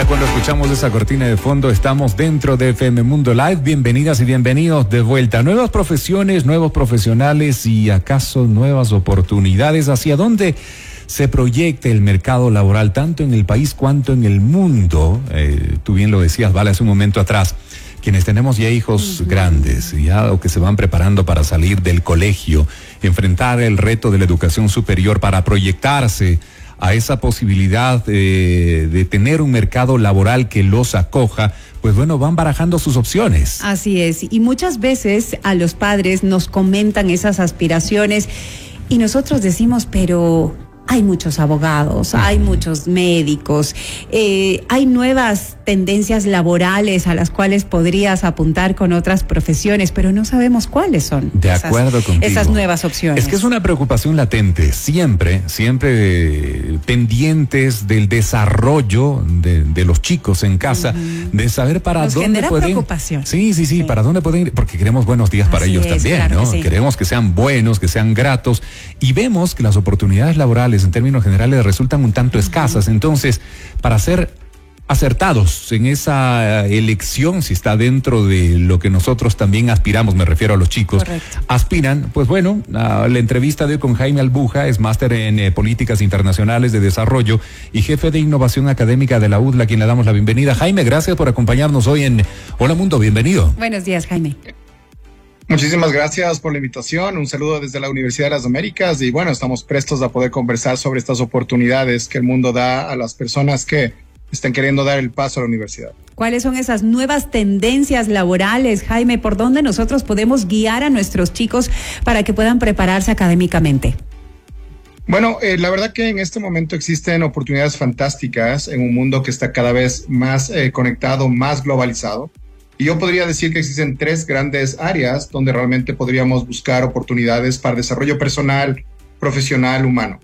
Ya cuando escuchamos esa cortina de fondo, estamos dentro de FM Mundo Live. Bienvenidas y bienvenidos de vuelta. Nuevas profesiones, nuevos profesionales y acaso nuevas oportunidades. ¿Hacia dónde se proyecta el mercado laboral, tanto en el país cuanto en el mundo? Eh, tú bien lo decías, Vale, hace un momento atrás quienes tenemos ya hijos grandes, ya o que se van preparando para salir del colegio, enfrentar el reto de la educación superior para proyectarse a esa posibilidad de tener un mercado laboral que los acoja, pues bueno, van barajando sus opciones. Así es, y muchas veces a los padres nos comentan esas aspiraciones y nosotros decimos, pero hay muchos abogados, hay muchos médicos, eh, hay nuevas tendencias laborales a las cuales podrías apuntar con otras profesiones, pero no sabemos cuáles son. De acuerdo con Esas nuevas opciones. Es que es una preocupación latente, siempre, siempre pendientes del desarrollo de, los chicos en casa, de saber para dónde pueden. preocupación. Sí, sí, sí, para dónde pueden ir, porque queremos buenos días para ellos también, ¿no? Queremos que sean buenos, que sean gratos, y vemos que las oportunidades laborales en términos generales resultan un tanto escasas. Entonces, para ser acertados en esa elección, si está dentro de lo que nosotros también aspiramos, me refiero a los chicos, aspiran, pues bueno, la entrevista de hoy con Jaime Albuja, es máster en eh, políticas internacionales de desarrollo y jefe de innovación académica de la UDLA, a quien le damos la bienvenida. Jaime, gracias por acompañarnos hoy en Hola Mundo, bienvenido. Buenos días, Jaime. Muchísimas gracias por la invitación. Un saludo desde la Universidad de las Américas y bueno, estamos prestos a poder conversar sobre estas oportunidades que el mundo da a las personas que están queriendo dar el paso a la universidad. ¿Cuáles son esas nuevas tendencias laborales, Jaime? ¿Por dónde nosotros podemos guiar a nuestros chicos para que puedan prepararse académicamente? Bueno, eh, la verdad que en este momento existen oportunidades fantásticas en un mundo que está cada vez más eh, conectado, más globalizado. Y yo podría decir que existen tres grandes áreas donde realmente podríamos buscar oportunidades para desarrollo personal, profesional, humano.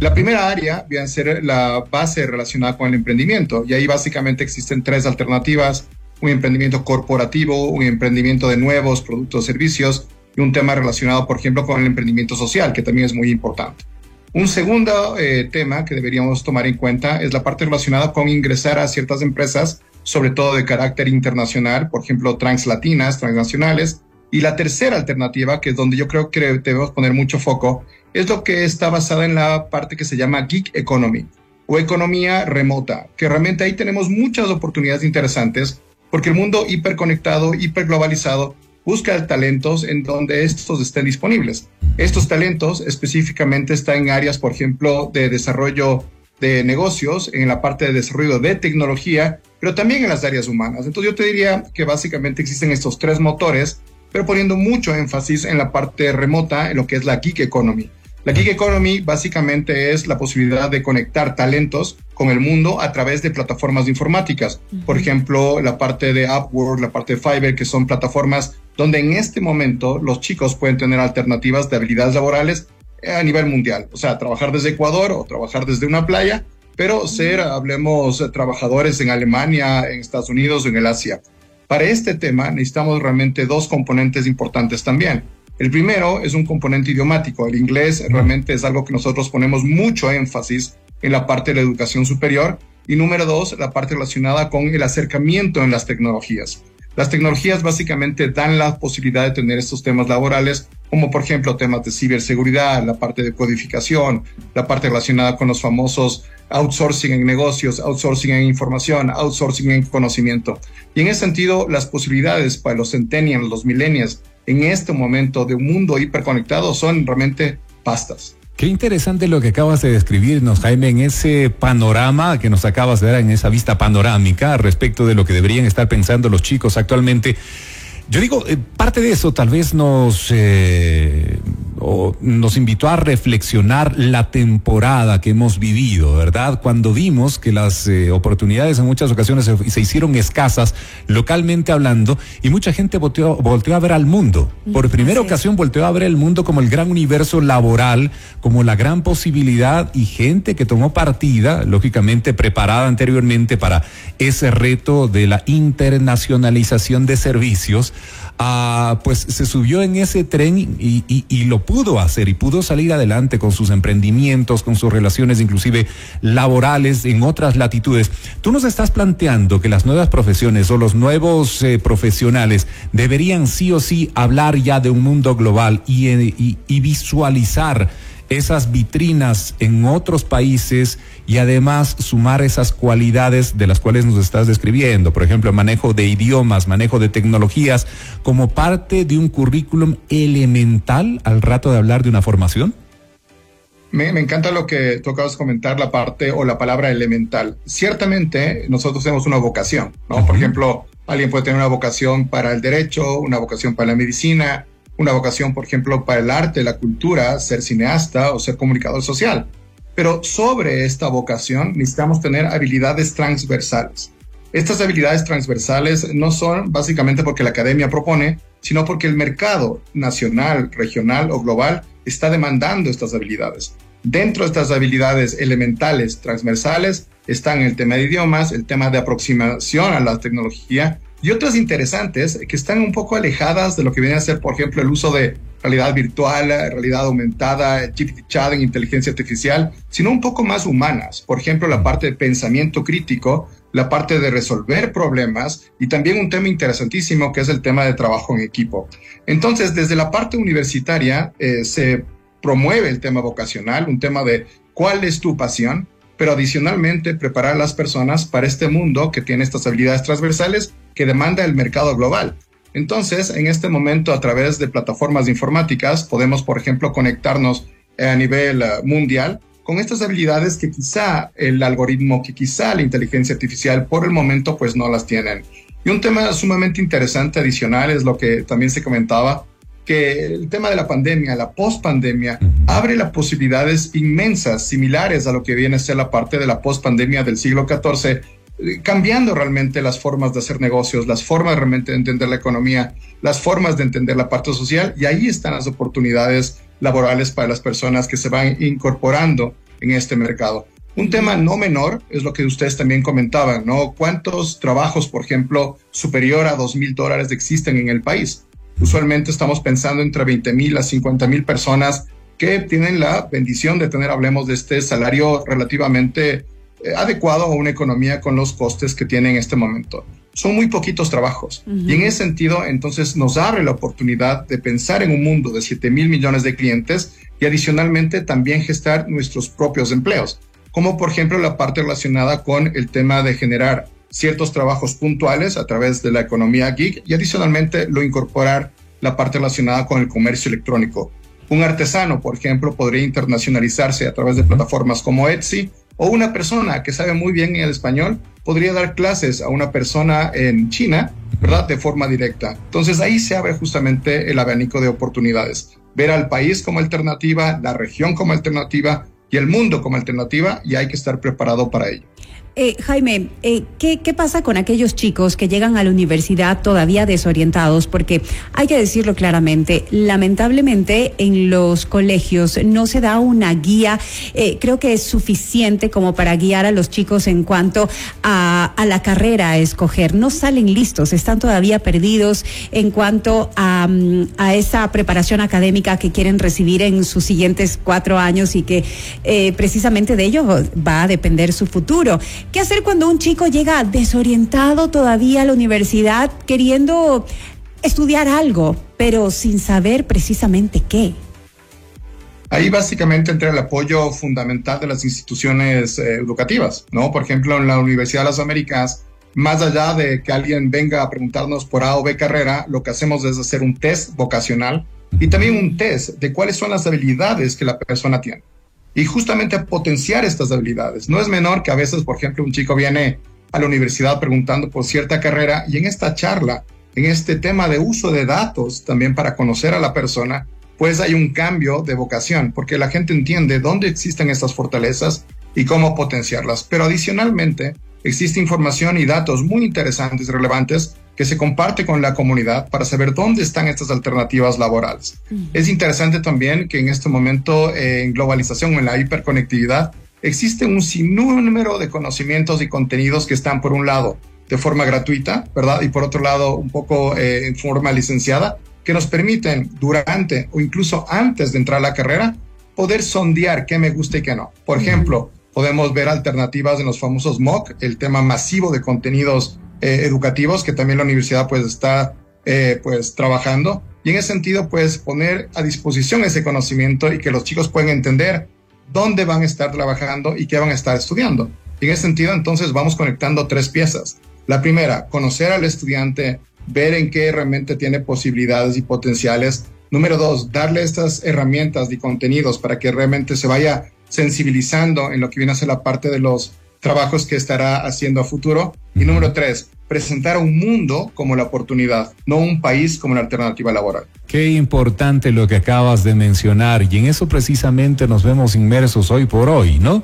La primera área viene a ser la base relacionada con el emprendimiento y ahí básicamente existen tres alternativas, un emprendimiento corporativo, un emprendimiento de nuevos productos o servicios y un tema relacionado, por ejemplo, con el emprendimiento social, que también es muy importante. Un segundo eh, tema que deberíamos tomar en cuenta es la parte relacionada con ingresar a ciertas empresas sobre todo de carácter internacional, por ejemplo, translatinas, transnacionales. Y la tercera alternativa, que es donde yo creo que debemos poner mucho foco, es lo que está basada en la parte que se llama Geek Economy o economía remota, que realmente ahí tenemos muchas oportunidades interesantes porque el mundo hiperconectado, hiperglobalizado, busca talentos en donde estos estén disponibles. Estos talentos específicamente están en áreas, por ejemplo, de desarrollo de negocios, en la parte de desarrollo de tecnología, pero también en las áreas humanas. Entonces yo te diría que básicamente existen estos tres motores, pero poniendo mucho énfasis en la parte remota, en lo que es la Geek Economy. La Geek Economy básicamente es la posibilidad de conectar talentos con el mundo a través de plataformas informáticas. Por ejemplo, la parte de Upwork, la parte de Fiverr, que son plataformas donde en este momento los chicos pueden tener alternativas de habilidades laborales a nivel mundial. O sea, trabajar desde Ecuador o trabajar desde una playa, pero ser, hablemos, trabajadores en Alemania, en Estados Unidos o en el Asia. Para este tema necesitamos realmente dos componentes importantes también. El primero es un componente idiomático. El inglés realmente es algo que nosotros ponemos mucho énfasis en la parte de la educación superior. Y número dos, la parte relacionada con el acercamiento en las tecnologías. Las tecnologías básicamente dan la posibilidad de tener estos temas laborales, como por ejemplo temas de ciberseguridad, la parte de codificación, la parte relacionada con los famosos outsourcing en negocios, outsourcing en información, outsourcing en conocimiento. Y en ese sentido, las posibilidades para los centennials, los millennials, en este momento de un mundo hiperconectado son realmente vastas. Qué interesante lo que acabas de describirnos, Jaime, en ese panorama que nos acabas de dar, en esa vista panorámica respecto de lo que deberían estar pensando los chicos actualmente. Yo digo, eh, parte de eso tal vez nos eh, nos invitó a reflexionar la temporada que hemos vivido, ¿verdad? Cuando vimos que las eh, oportunidades en muchas ocasiones se, hicieron escasas localmente hablando y mucha gente volteó, volteó a ver al mundo. Por primera ocasión volteó a ver el mundo como el gran universo laboral, como la gran posibilidad y gente que tomó partida, lógicamente preparada anteriormente para ese reto de la internacionalización de servicios, ah, pues se subió en ese tren y, y lo pudo hacer y pudo salir adelante con sus emprendimientos, con sus relaciones inclusive laborales en otras latitudes. Tú nos estás planteando que las nuevas profesiones o los nuevos eh, profesionales deberían sí o sí hablar ya de un mundo global y, y visualizar esas vitrinas en otros países y además sumar esas cualidades de las cuales nos estás describiendo, por ejemplo, manejo de idiomas, manejo de tecnologías, como parte de un currículum elemental al rato de hablar de una formación? Me, encanta lo que tú acabas de comentar, la parte o la palabra elemental. Ciertamente nosotros tenemos una vocación, ¿no? Por ejemplo, alguien puede tener una vocación para el derecho, una vocación para la medicina, una vocación, por ejemplo, para el arte, la cultura, ser cineasta o ser comunicador social. Pero sobre esta vocación necesitamos tener habilidades transversales. Estas habilidades transversales no son básicamente porque la academia propone, sino porque el mercado nacional, regional o global está demandando estas habilidades. Dentro de estas habilidades elementales transversales están el tema de idiomas, el tema de aproximación a la tecnología y otras interesantes que están un poco alejadas de lo que viene a ser, por ejemplo, el uso de realidad virtual, realidad aumentada, GPT chat en inteligencia artificial, sino un poco más humanas. Por ejemplo, la parte de pensamiento crítico, la parte de resolver problemas y también un tema interesantísimo que es el tema de trabajo en equipo. Entonces, desde la parte universitaria eh, se promueve el tema vocacional, un tema de cuál es tu pasión, pero adicionalmente preparar a las personas para este mundo que tiene estas habilidades transversales que demanda el mercado global. Entonces, en este momento, a través de plataformas informáticas, podemos, por ejemplo, conectarnos a nivel eh, mundial con estas habilidades que quizá el algoritmo, que quizá la inteligencia artificial por el momento pues no las tienen. Y un tema sumamente interesante adicional es lo que también se comentaba, que el tema de la pandemia, la post-pandemia, abre las posibilidades inmensas, similares a lo que viene a ser la parte de la post-pandemia del siglo XIV, cambiando realmente las formas de hacer negocios, las formas realmente de entender la economía, las formas de entender la parte social, y ahí están las oportunidades laborales para las personas que se van incorporando en este mercado. Un tema no menor es lo que ustedes también comentaban, ¿no? ¿Cuántos trabajos, por ejemplo, superior a dos mil dólares existen en el país? Usualmente estamos pensando entre 20 mil a 50 mil personas que tienen la bendición de tener, hablemos de este salario relativamente eh, adecuado a una economía con los costes que tiene en este momento. Son muy poquitos trabajos. Y en ese sentido, entonces nos abre la oportunidad de pensar en un mundo de 7 mil millones de clientes y adicionalmente también gestar nuestros propios empleos, como por ejemplo la parte relacionada con el tema de generar ciertos trabajos puntuales a través de la economía geek y adicionalmente lo incorporar la parte relacionada con el comercio electrónico. Un artesano, por ejemplo, podría internacionalizarse a través de plataformas como Etsy o una persona que sabe muy bien el español podría dar clases a una persona en China, ¿verdad? De forma directa. Entonces ahí se abre justamente el abanico de oportunidades. Ver al país como alternativa, la región como alternativa y el mundo como alternativa y hay que estar preparado para ello. Eh, Jaime, eh, ¿qué, pasa con aquellos chicos que llegan a la universidad todavía desorientados? Porque hay que decirlo claramente, lamentablemente en los colegios no se da una guía, eh, creo que es suficiente como para guiar a los chicos en cuanto a, la carrera a escoger. No salen listos, están todavía perdidos en cuanto a, mm, a esa preparación académica que quieren recibir en sus siguientes cuatro años y que precisamente de ello va a depender su futuro. ¿Qué hacer cuando un chico llega desorientado todavía a la universidad queriendo estudiar algo, pero sin saber precisamente qué? Ahí básicamente entra el apoyo fundamental de las instituciones eh, educativas, ¿no? Por ejemplo, en la Universidad de las Américas, más allá de que alguien venga a preguntarnos por A o B carrera, lo que hacemos es hacer un test vocacional y también un test de cuáles son las habilidades que la persona tiene y justamente potenciar estas habilidades. No es menor que a veces, por ejemplo, un chico viene a la universidad preguntando por cierta carrera y en esta charla, en este tema de uso de datos también para conocer a la persona, pues hay un cambio de vocación, porque la gente entiende dónde existen estas fortalezas y cómo potenciarlas. Pero adicionalmente, existe información y datos muy interesantes relevantes que se comparte con la comunidad para saber dónde están estas alternativas laborales. Es interesante también que en este momento eh, en globalización, en la hiperconectividad, existe un sinnúmero de conocimientos y contenidos que están por un lado de forma gratuita, ¿verdad? Y por otro lado un poco eh, en forma licenciada, que nos permiten durante o incluso antes de entrar a la carrera poder sondear qué me gusta y qué no. Por ejemplo, podemos ver alternativas en los famosos MOOC, el tema masivo de contenidos eh, educativos que también la universidad pues está eh, pues trabajando y en ese sentido pues poner a disposición ese conocimiento y que los chicos puedan entender dónde van a estar trabajando y qué van a estar estudiando. Y en ese sentido entonces vamos conectando tres piezas. La primera, conocer al estudiante, ver en qué realmente tiene posibilidades y potenciales. Número dos, darle estas herramientas y contenidos para que realmente se vaya sensibilizando en lo que viene a ser la parte de los trabajos que estará haciendo a futuro. Y número tres, presentar un mundo como la oportunidad, no un país como la alternativa laboral. Qué importante lo que acabas de mencionar y en eso precisamente nos vemos inmersos hoy por hoy, ¿no?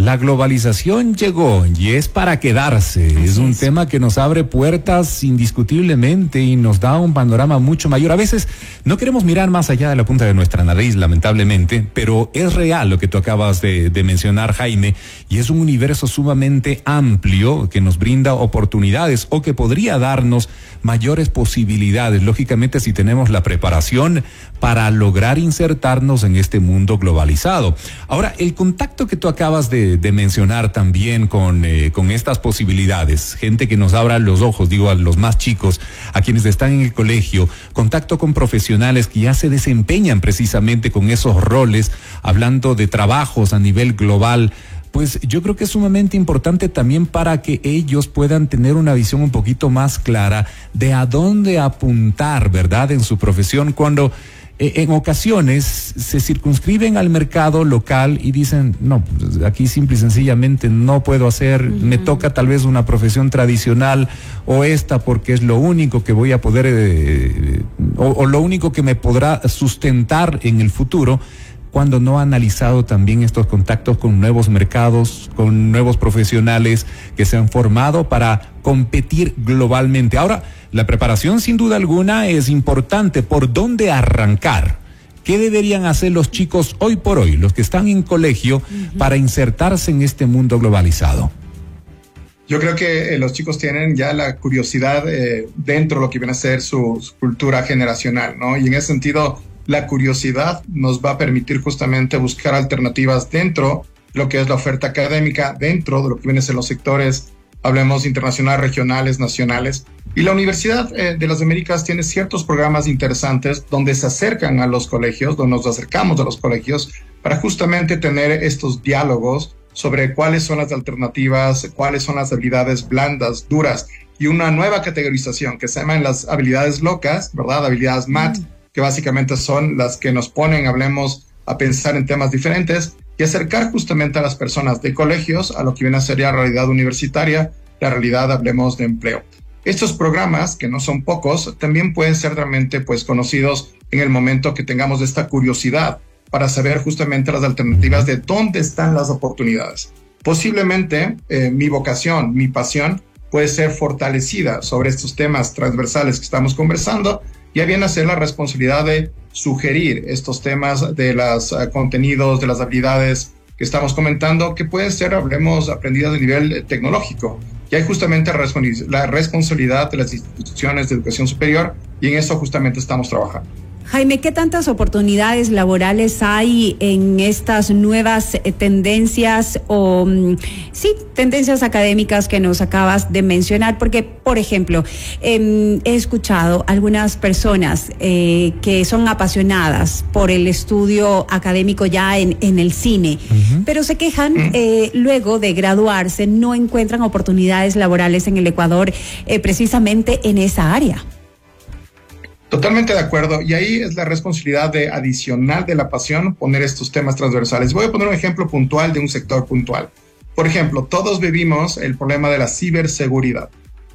La globalización llegó y es para quedarse. es un tema que nos abre puertas indiscutiblemente y nos da un panorama mucho mayor. A veces no queremos mirar más allá de la punta de nuestra nariz, lamentablemente, pero es real lo que tú acabas de, de mencionar, Jaime, y es un universo sumamente amplio que nos brinda oportunidades o que podría darnos mayores posibilidades, lógicamente si tenemos la preparación para lograr insertarnos en este mundo globalizado. Ahora, el contacto que tú acabas de de, mencionar también con, eh, con estas posibilidades, gente que nos abra los ojos, digo a los más chicos, a quienes están en el colegio, contacto con profesionales que ya se desempeñan precisamente con esos roles, hablando de trabajos a nivel global pues yo creo que es sumamente importante también para que ellos puedan tener una visión un poquito más clara de a dónde apuntar, ¿verdad? En su profesión cuando en ocasiones se circunscriben al mercado local y dicen, no, aquí simple y sencillamente no puedo hacer, me toca tal vez una profesión tradicional o esta porque es lo único que voy a poder, eh, o lo único que me podrá sustentar en el futuro cuando no ha analizado también estos contactos con nuevos mercados, con nuevos profesionales que se han formado para competir globalmente. Ahora, la preparación sin duda alguna es importante. ¿Por dónde arrancar? ¿Qué deberían hacer los chicos hoy por hoy, los que están en colegio, para insertarse en este mundo globalizado? Yo creo que eh, los chicos tienen ya la curiosidad eh, dentro de lo que viene a ser su, su, cultura generacional, ¿no? Y en ese sentido, la curiosidad nos va a permitir justamente buscar alternativas dentro de lo que es la oferta académica, dentro de lo que vienen a ser los sectores, hablemos internacionales, regionales, nacionales. Y la Universidad eh, de las Américas tiene ciertos programas interesantes donde se acercan a los colegios, donde nos acercamos a los colegios para justamente tener estos diálogos sobre cuáles son las alternativas, cuáles son las habilidades blandas, duras y una nueva categorización que se llaman las habilidades locas, ¿verdad? Habilidades MAT. Mm que básicamente son las que nos ponen, hablemos, a pensar en temas diferentes y acercar justamente a las personas de colegios a lo que viene a ser la realidad universitaria, la realidad, hablemos, de empleo. Estos programas, que no son pocos, también pueden ser realmente pues, conocidos en el momento que tengamos esta curiosidad para saber justamente las alternativas de dónde están las oportunidades. Posiblemente eh, mi vocación, mi pasión puede ser fortalecida sobre estos temas transversales que estamos conversando ya viene a ser la responsabilidad de sugerir estos temas de los uh, contenidos, de las habilidades que estamos comentando, que pueden ser, hablemos, aprendidas de nivel tecnológico. Y hay justamente la responsabilidad de las instituciones de educación superior y en eso justamente estamos trabajando. Jaime, ¿qué tantas oportunidades laborales hay en estas nuevas eh, tendencias o, mm, sí, tendencias académicas que nos acabas de mencionar? Porque, por ejemplo, em, he escuchado algunas personas eh, que son apasionadas por el estudio académico ya en, el cine, pero se quejan eh, luego de graduarse, no encuentran oportunidades laborales en el Ecuador precisamente en esa área. Totalmente de acuerdo. Y ahí es la responsabilidad de adicional de la pasión poner estos temas transversales. Voy a poner un ejemplo puntual de un sector puntual. Por ejemplo, todos vivimos el problema de la ciberseguridad.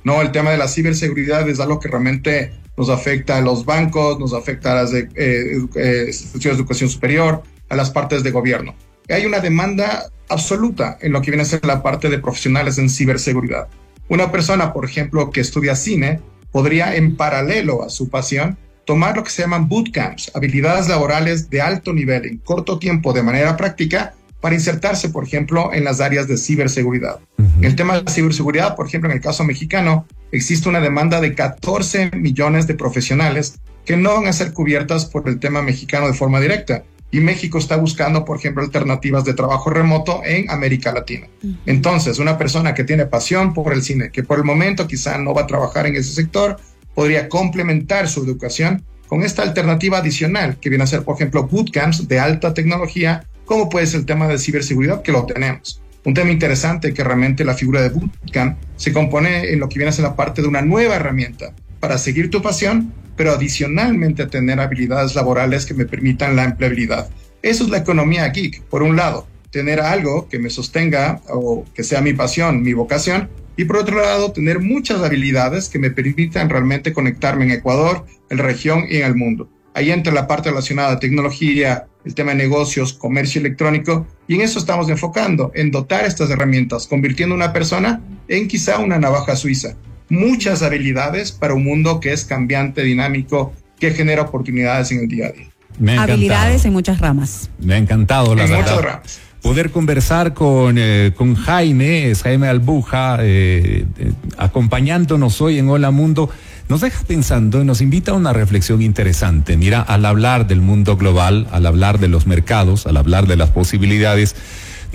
No, el tema de la ciberseguridad es algo que realmente nos afecta a los bancos, nos afecta a las eh, eh, instituciones de educación superior, a las partes de gobierno. Y hay una demanda absoluta en lo que viene a ser la parte de profesionales en ciberseguridad. Una persona, por ejemplo, que estudia cine, podría en paralelo a su pasión tomar lo que se llaman bootcamps, habilidades laborales de alto nivel en corto tiempo de manera práctica para insertarse, por ejemplo, en las áreas de ciberseguridad. En el tema de ciberseguridad, por ejemplo, en el caso mexicano, existe una demanda de 14 millones de profesionales que no van a ser cubiertas por el tema mexicano de forma directa. Y México está buscando, por ejemplo, alternativas de trabajo remoto en América Latina. Entonces, una persona que tiene pasión por el cine, que por el momento quizá no va a trabajar en ese sector, podría complementar su educación con esta alternativa adicional, que viene a ser, por ejemplo, bootcamps de alta tecnología, como puede ser el tema de ciberseguridad, que lo tenemos. Un tema interesante que realmente la figura de bootcamp se compone en lo que viene a ser la parte de una nueva herramienta para seguir tu pasión, pero adicionalmente tener habilidades laborales que me permitan la empleabilidad. Eso es la economía geek, por un lado, tener algo que me sostenga o que sea mi pasión, mi vocación, y por otro lado, tener muchas habilidades que me permitan realmente conectarme en Ecuador, en la región y en el mundo. Ahí entra la parte relacionada a tecnología, el tema de negocios, comercio electrónico, y en eso estamos enfocando, en dotar estas herramientas, convirtiendo una persona en quizá una navaja suiza muchas habilidades para un mundo que es cambiante, dinámico, que genera oportunidades en el día a día. habilidades en muchas ramas. Me ha encantado, la en verdad. Muchas ramas. Poder conversar con, eh, con Jaime, es Jaime Albuja, eh, eh, acompañándonos hoy en Hola Mundo, nos deja pensando y nos invita a una reflexión interesante. Mira, al hablar del mundo global, al hablar de los mercados, al hablar de las posibilidades,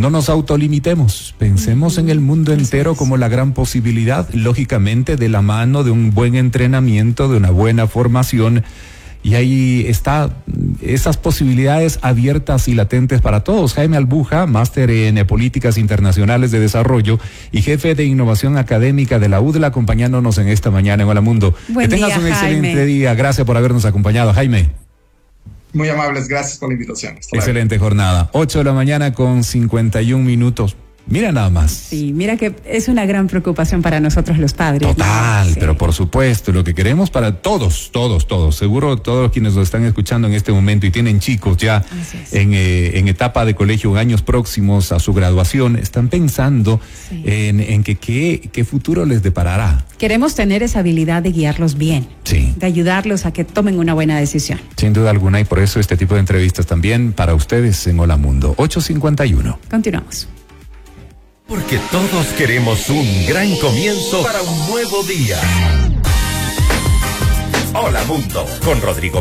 no nos autolimitemos, pensemos en el mundo entero como la gran posibilidad, lógicamente de la mano de un buen entrenamiento, de una buena formación. Y ahí está esas posibilidades abiertas y latentes para todos. Jaime Albuja, máster en políticas internacionales de desarrollo y jefe de innovación académica de la UDLA, acompañándonos en esta mañana en Hola Mundo. Buen que tengas día, un excelente Jaime. día. Gracias por habernos acompañado, Jaime. Muy amables, gracias por la invitación. Excelente jornada. 8 de la mañana con 51 minutos. Mira nada más. Sí, mira que es una gran preocupación para nosotros los padres. ¿no? Total, Sí. pero por supuesto, lo que queremos para todos, todos, todos, seguro todos quienes nos están escuchando en este momento y tienen chicos ya en, eh, en etapa de colegio, años próximos a su graduación, están pensando Sí. en, en que qué, qué futuro les deparará. Queremos tener esa habilidad de guiarlos bien, Sí. de ayudarlos a que tomen una buena decisión. Sin duda alguna, y por eso este tipo de entrevistas también para ustedes en Hola Mundo. 851. Continuamos. Porque todos queremos un gran comienzo para un nuevo día. Hola Mundo con Rodrigo